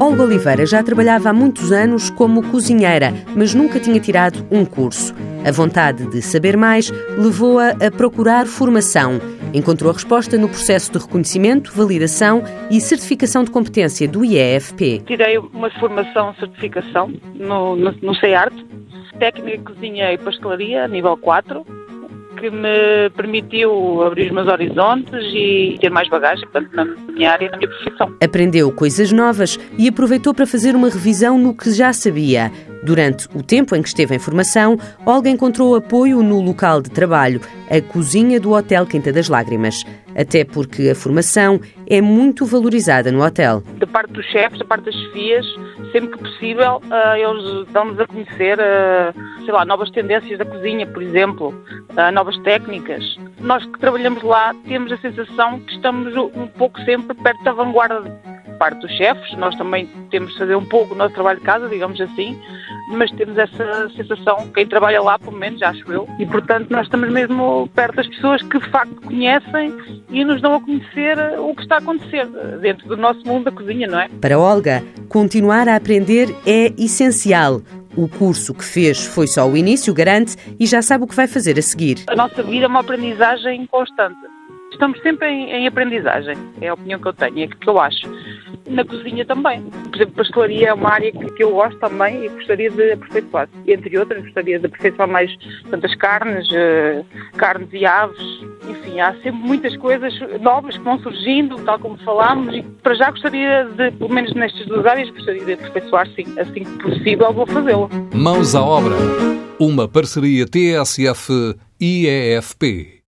Olga Oliveira já trabalhava há muitos anos como cozinheira, mas nunca tinha tirado um curso. A vontade de saber mais levou-a a procurar formação. Encontrou a resposta no processo de reconhecimento, validação e certificação de competência do IEFP. Tirei uma formação, certificação no, no, no técnica de cozinha e pastelaria, nível 4, que me permitiu abrir os meus horizontes e ter mais bagagem, portanto, na minha área, na minha profissão. Aprendeu coisas novas e aproveitou para fazer uma revisão no que já sabia. Durante o tempo em que esteve em formação, Olga encontrou apoio no local de trabalho, a cozinha do Hotel Quinta das Lágrimas. Até porque a formação é muito valorizada no hotel. Da parte dos chefes, da parte das chefias, sempre que possível, eh, eles dão-nos a conhecer, eh, sei lá, novas tendências da cozinha, por exemplo, eh, novas técnicas. Nós que trabalhamos lá temos a sensação que estamos um pouco sempre perto da vanguarda parte dos chefes, nós também temos de fazer um pouco o nosso trabalho de casa, digamos assim, mas temos essa sensação, quem trabalha lá, pelo menos, acho eu, e portanto nós estamos mesmo perto das pessoas que de facto conhecem e nos dão a conhecer o que está a acontecer dentro do nosso mundo da cozinha, não é? Para Olga, continuar a aprender é essencial. O curso que fez foi só o início, garante, e já sabe o que vai fazer a seguir. A nossa vida é uma aprendizagem constante. Estamos sempre em, em aprendizagem, é a opinião que eu tenho, é o que eu acho na cozinha também. Por exemplo, pastelaria é uma área que, que eu gosto também e gostaria de aperfeiçoar. Entre outras, gostaria de aperfeiçoar mais tantas carnes, uh, carnes e aves. Enfim, há sempre muitas coisas novas que vão surgindo, tal como falámos, e para já gostaria de, pelo menos nestas duas áreas, gostaria de aperfeiçoar, sim. Assim que possível, vou fazê-lo. Mãos à obra. Uma parceria TSF-IEFP.